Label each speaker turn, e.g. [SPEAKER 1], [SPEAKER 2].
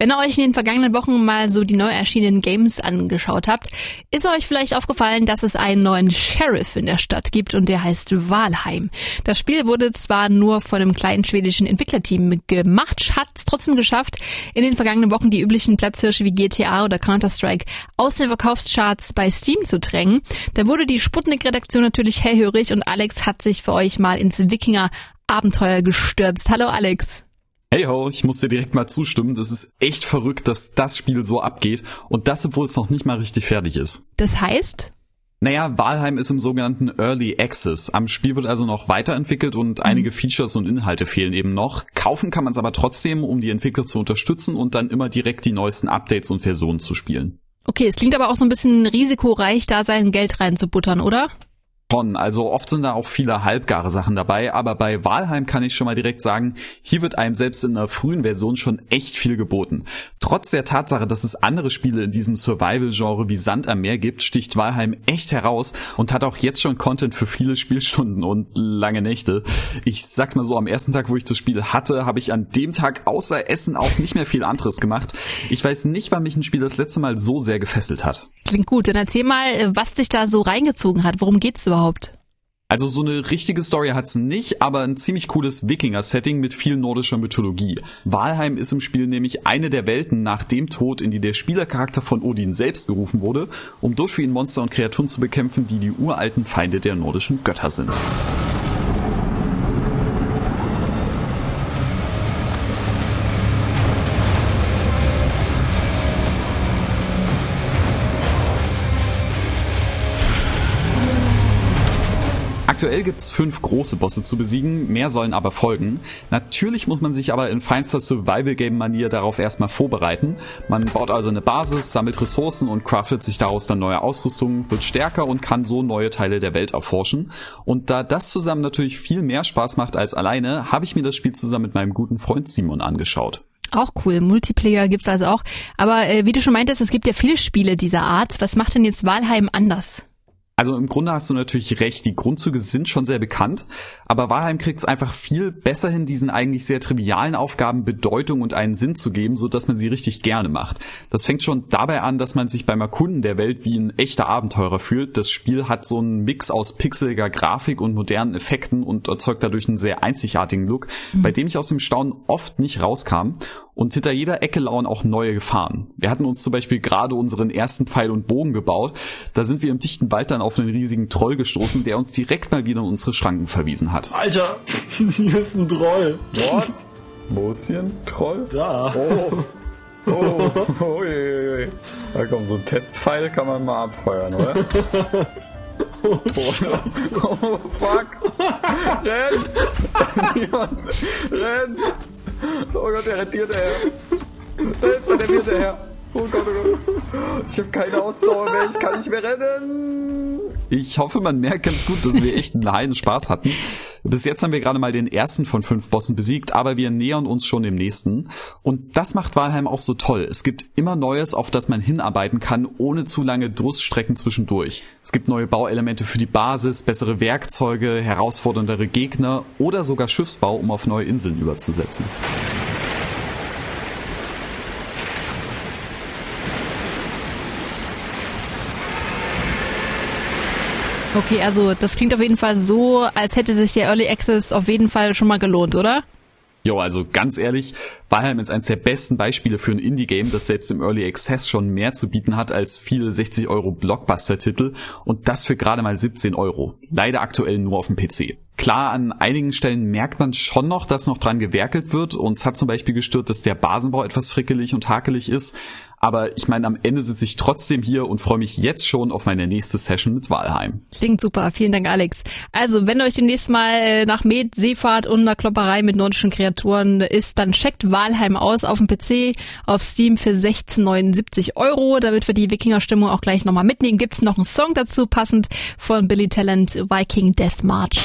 [SPEAKER 1] Wenn ihr euch in den vergangenen Wochen mal so die neu erschienenen Games angeschaut habt, ist euch vielleicht aufgefallen, dass es einen neuen Sheriff in der Stadt gibt und der heißt Walheim. Das Spiel wurde zwar nur von einem kleinen schwedischen Entwicklerteam gemacht, hat es trotzdem geschafft, in den vergangenen Wochen die üblichen Platzhirsche wie GTA oder Counter-Strike aus den Verkaufscharts bei Steam zu drängen. Da wurde die Sputnik-Redaktion natürlich hellhörig und Alex hat sich für euch mal ins Wikinger-Abenteuer gestürzt. Hallo Alex.
[SPEAKER 2] Hey ho, ich muss dir direkt mal zustimmen. Das ist echt verrückt, dass das Spiel so abgeht. Und das, obwohl es noch nicht mal richtig fertig ist.
[SPEAKER 1] Das heißt?
[SPEAKER 2] Naja, Valheim ist im sogenannten Early Access. Am Spiel wird also noch weiterentwickelt und mhm. einige Features und Inhalte fehlen eben noch. Kaufen kann man es aber trotzdem, um die Entwickler zu unterstützen und dann immer direkt die neuesten Updates und Versionen zu spielen.
[SPEAKER 1] Okay, es klingt aber auch so ein bisschen risikoreich, da sein Geld reinzubuttern, oder?
[SPEAKER 2] Schon, also oft sind da auch viele halbgare Sachen dabei, aber bei Walheim kann ich schon mal direkt sagen, hier wird einem selbst in der frühen Version schon echt viel geboten. Trotz der Tatsache, dass es andere Spiele in diesem Survival-Genre wie Sand am Meer gibt, sticht Walheim echt heraus und hat auch jetzt schon Content für viele Spielstunden und lange Nächte. Ich sag's mal so, am ersten Tag, wo ich das Spiel hatte, habe ich an dem Tag außer Essen auch nicht mehr viel anderes gemacht. Ich weiß nicht, wann mich ein Spiel das letzte Mal so sehr gefesselt hat.
[SPEAKER 1] Klingt gut, dann erzähl mal, was dich da so reingezogen hat. Worum geht's überhaupt? Überhaupt?
[SPEAKER 2] Also so eine richtige Story hat's nicht, aber ein ziemlich cooles Wikinger-Setting mit viel nordischer Mythologie. Walheim ist im Spiel nämlich eine der Welten nach dem Tod, in die der Spielercharakter von Odin selbst gerufen wurde, um dort für ihn Monster und Kreaturen zu bekämpfen, die die uralten Feinde der nordischen Götter sind. Aktuell gibt's fünf große Bosse zu besiegen, mehr sollen aber folgen. Natürlich muss man sich aber in feinster Survival-Game-Manier darauf erstmal vorbereiten. Man baut also eine Basis, sammelt Ressourcen und craftet sich daraus dann neue Ausrüstung, wird stärker und kann so neue Teile der Welt erforschen. Und da das zusammen natürlich viel mehr Spaß macht als alleine, habe ich mir das Spiel zusammen mit meinem guten Freund Simon angeschaut.
[SPEAKER 1] Auch cool. Multiplayer gibt's also auch. Aber äh, wie du schon meintest, es gibt ja viele Spiele dieser Art. Was macht denn jetzt Valheim anders?
[SPEAKER 2] Also im Grunde hast du natürlich recht, die Grundzüge sind schon sehr bekannt, aber Walheim kriegt es einfach viel besser hin, diesen eigentlich sehr trivialen Aufgaben Bedeutung und einen Sinn zu geben, so dass man sie richtig gerne macht. Das fängt schon dabei an, dass man sich beim Erkunden der Welt wie ein echter Abenteurer fühlt. Das Spiel hat so einen Mix aus pixeliger Grafik und modernen Effekten und erzeugt dadurch einen sehr einzigartigen Look, mhm. bei dem ich aus dem Staunen oft nicht rauskam und hinter jeder Ecke lauern auch neue Gefahren. Wir hatten uns zum Beispiel gerade unseren ersten Pfeil und Bogen gebaut. Da sind wir im dichten Wald dann auf einen riesigen Troll gestoßen, der uns direkt mal wieder in unsere Schranken verwiesen hat.
[SPEAKER 3] Alter, hier ist ein Troll.
[SPEAKER 2] What? Wo ist hier ein Troll?
[SPEAKER 3] Da.
[SPEAKER 2] Oh. Oh, oh, je, je. Da kommt so ein Testpfeil, kann man mal abfeuern, oder? Oh, oh fuck! Renn! Renn! Oh Gott, der rentiert er. Jetzt rennt er mir hinterher. Oh Gott, oh Gott. Ich habe keine Ausdauer mehr, ich kann nicht mehr rennen. Ich hoffe, man merkt ganz gut, dass wir echt einen heilen Spaß hatten. Bis jetzt haben wir gerade mal den ersten von fünf Bossen besiegt, aber wir nähern uns schon dem nächsten. Und das macht Valheim auch so toll. Es gibt immer Neues, auf das man hinarbeiten kann, ohne zu lange Durststrecken zwischendurch. Es gibt neue Bauelemente für die Basis, bessere Werkzeuge, herausforderndere Gegner oder sogar Schiffsbau, um auf neue Inseln überzusetzen.
[SPEAKER 1] Okay, also das klingt auf jeden Fall so, als hätte sich der Early Access auf jeden Fall schon mal gelohnt, oder?
[SPEAKER 2] Jo, also ganz ehrlich, Valheim ist eines der besten Beispiele für ein Indie-Game, das selbst im Early Access schon mehr zu bieten hat als viele 60 Euro Blockbuster-Titel und das für gerade mal 17 Euro. Leider aktuell nur auf dem PC. Klar, an einigen Stellen merkt man schon noch, dass noch dran gewerkelt wird. Uns hat zum Beispiel gestört, dass der Basenbau etwas frickelig und hakelig ist. Aber ich meine, am Ende sitze ich trotzdem hier und freue mich jetzt schon auf meine nächste Session mit Walheim.
[SPEAKER 1] Klingt super. Vielen Dank, Alex. Also, wenn euch demnächst mal äh, nach Med, Seefahrt und einer Klopperei mit nordischen Kreaturen ist, dann checkt Walheim aus auf dem PC, auf Steam für 16,79 Euro. Damit wir die Wikinger-Stimmung auch gleich nochmal mitnehmen, gibt's noch einen Song dazu, passend von Billy Talent, Viking Death March.